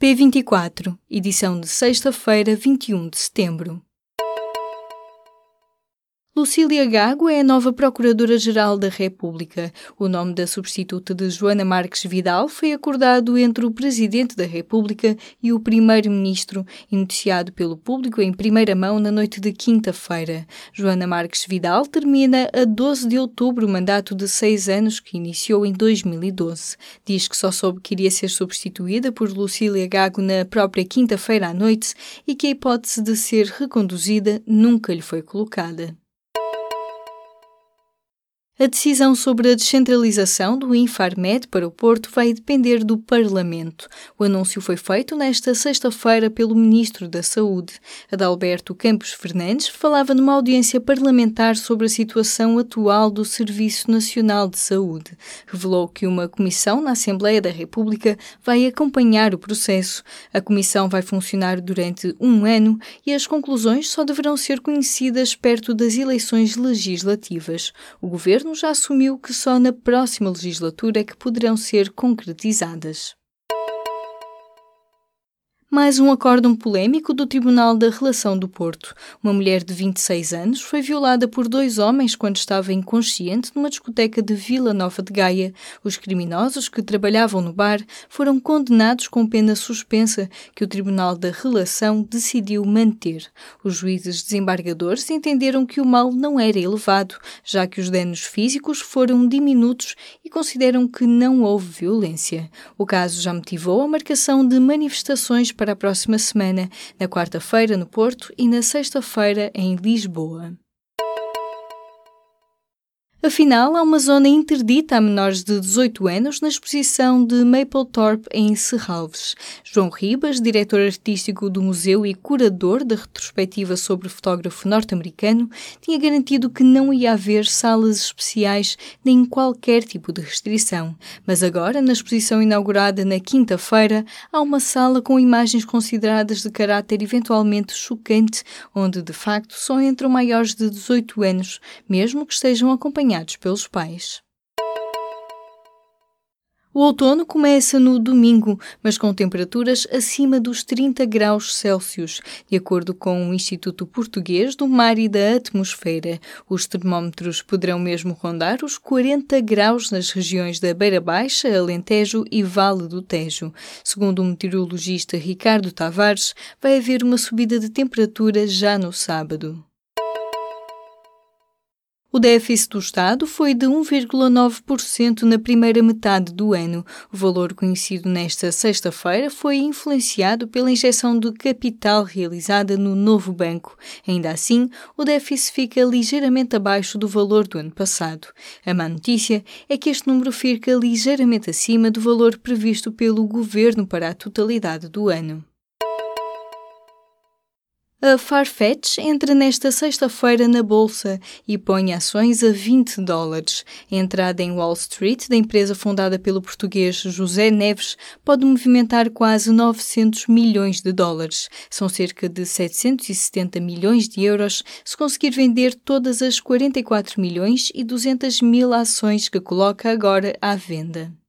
P24, edição de sexta-feira, 21 de setembro. Lucília Gago é a nova Procuradora-Geral da República. O nome da substituta de Joana Marques Vidal foi acordado entre o Presidente da República e o Primeiro-Ministro, iniciado pelo público em primeira mão na noite de quinta-feira. Joana Marques Vidal termina a 12 de outubro o mandato de seis anos que iniciou em 2012. Diz que só soube que iria ser substituída por Lucília Gago na própria quinta-feira à noite e que a hipótese de ser reconduzida nunca lhe foi colocada. A decisão sobre a descentralização do Infarmed para o Porto vai depender do Parlamento. O anúncio foi feito nesta sexta-feira pelo Ministro da Saúde. Adalberto Campos Fernandes falava numa audiência parlamentar sobre a situação atual do Serviço Nacional de Saúde. Revelou que uma comissão na Assembleia da República vai acompanhar o processo. A comissão vai funcionar durante um ano e as conclusões só deverão ser conhecidas perto das eleições legislativas. O governo já assumiu que só na próxima legislatura é que poderão ser concretizadas mais um acórdão polémico do Tribunal da Relação do Porto. Uma mulher de 26 anos foi violada por dois homens quando estava inconsciente numa discoteca de Vila Nova de Gaia. Os criminosos que trabalhavam no bar foram condenados com pena suspensa que o Tribunal da Relação decidiu manter. Os juízes desembargadores entenderam que o mal não era elevado, já que os danos físicos foram diminutos e consideram que não houve violência. O caso já motivou a marcação de manifestações para a próxima semana, na quarta-feira no Porto e na sexta-feira em Lisboa. Afinal, há uma zona interdita a menores de 18 anos na exposição de Mapplethorpe em Serralves. João Ribas, diretor artístico do museu e curador da retrospectiva sobre o fotógrafo norte-americano, tinha garantido que não ia haver salas especiais nem qualquer tipo de restrição. Mas agora, na exposição inaugurada na quinta-feira, há uma sala com imagens consideradas de caráter eventualmente chocante, onde de facto só entram maiores de 18 anos, mesmo que estejam acompanhados acompanhados pelos pais. O outono começa no domingo, mas com temperaturas acima dos 30 graus Celsius, de acordo com o Instituto Português do Mar e da Atmosfera. Os termómetros poderão mesmo rondar os 40 graus nas regiões da Beira Baixa, Alentejo e Vale do Tejo. Segundo o meteorologista Ricardo Tavares, vai haver uma subida de temperatura já no sábado. O déficit do Estado foi de 1,9% na primeira metade do ano. O valor conhecido nesta sexta-feira foi influenciado pela injeção de capital realizada no novo banco. Ainda assim, o déficit fica ligeiramente abaixo do valor do ano passado. A má notícia é que este número fica ligeiramente acima do valor previsto pelo governo para a totalidade do ano. A Farfetch entra nesta sexta-feira na bolsa e põe ações a 20 dólares. A entrada em Wall Street da empresa fundada pelo português José Neves pode movimentar quase 900 milhões de dólares. São cerca de 770 milhões de euros se conseguir vender todas as 44 milhões e 200 mil ações que coloca agora à venda.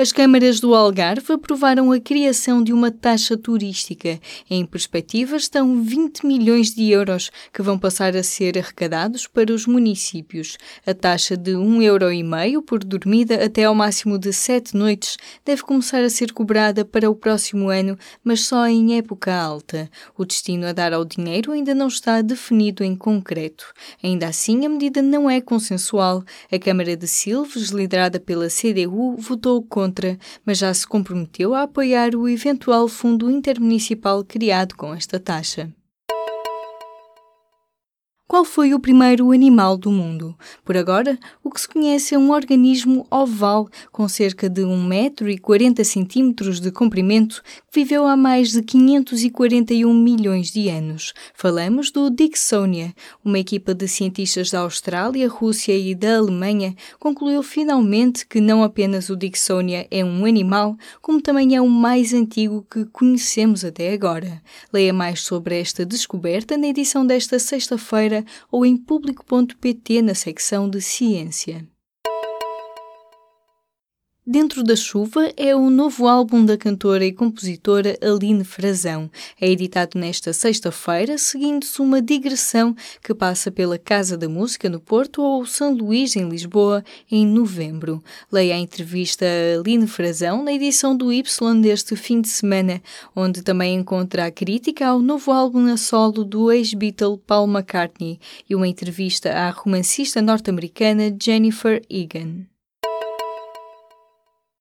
As câmaras do Algarve aprovaram a criação de uma taxa turística. Em perspectiva estão 20 milhões de euros que vão passar a ser arrecadados para os municípios. A taxa de 1,5 euro por dormida até ao máximo de 7 noites deve começar a ser cobrada para o próximo ano, mas só em época alta. O destino a dar ao dinheiro ainda não está definido em concreto. Ainda assim, a medida não é consensual. A Câmara de Silves, liderada pela CDU, votou contra contra, mas já se comprometeu a apoiar o eventual fundo intermunicipal criado com esta taxa. Qual foi o primeiro animal do mundo? Por agora, o que se conhece é um organismo oval com cerca de 1 metro e 40 centímetros de comprimento que viveu há mais de 541 milhões de anos. Falamos do Dixonia. Uma equipa de cientistas da Austrália, Rússia e da Alemanha concluiu finalmente que não apenas o Dixonia é um animal, como também é o mais antigo que conhecemos até agora. Leia mais sobre esta descoberta na edição desta sexta-feira ou em público.pt na secção de Ciência. Dentro da Chuva é o novo álbum da cantora e compositora Aline Frazão. É editado nesta sexta-feira, seguindo-se uma digressão que passa pela Casa da Música no Porto ou São Luís em Lisboa em novembro. Leia a entrevista a Aline Frazão na edição do Y deste fim de semana, onde também encontra a crítica ao novo álbum a solo do ex-Beatle Paul McCartney e uma entrevista à romancista norte-americana Jennifer Egan.